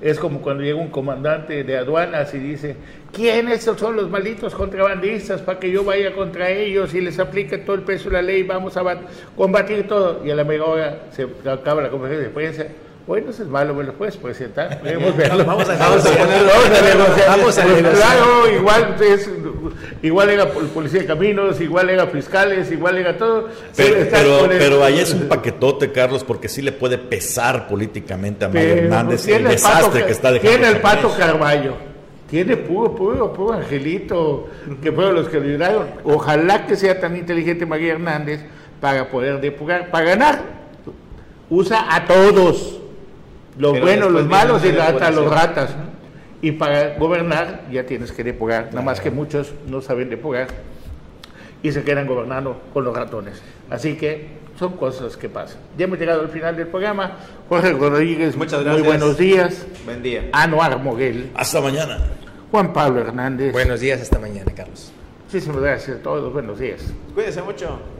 Es como cuando llega un comandante de aduanas y dice, ¿quiénes son los malditos contrabandistas para que yo vaya contra ellos y les aplique todo el peso de la ley? Vamos a bat- combatir todo. Y a la mega hora se acaba la conferencia de prensa. Bueno, eso es malo, ¿me lo puedes presentar? Queremos verlo. Vamos a Vamos a ponerlo, vamos a negociar. Vamos a Pues negociar. claro, igual, es, igual era pol- policía de caminos, igual era fiscales, igual era todo. Pero, Está pero, con el- pero ahí es un paquetote, Carlos, porque sí le puede pesar políticamente a Mario Hernández el desastre pato, que está dejando. Tiene el pato. Carballo. Tiene puro, puro, puro angelito, que fueron los que lo ayudaron. Ojalá que sea tan inteligente María Hernández para poder depurar, para ganar. Usa a todos, los Pero buenos, los malos y hasta los ratas. Y para gobernar ya tienes que depurar, nada más que muchos no saben depurar y se quedan gobernando con los ratones. Así que son cosas que pasan. Ya hemos llegado al final del programa. Jorge Rodríguez, Muchas muy buenos días. Buen día. Anuar Moguel, Hasta mañana. Juan Pablo Hernández. Buenos días, hasta mañana, Carlos. Muchísimas gracias a todos. Buenos días. Cuídense mucho.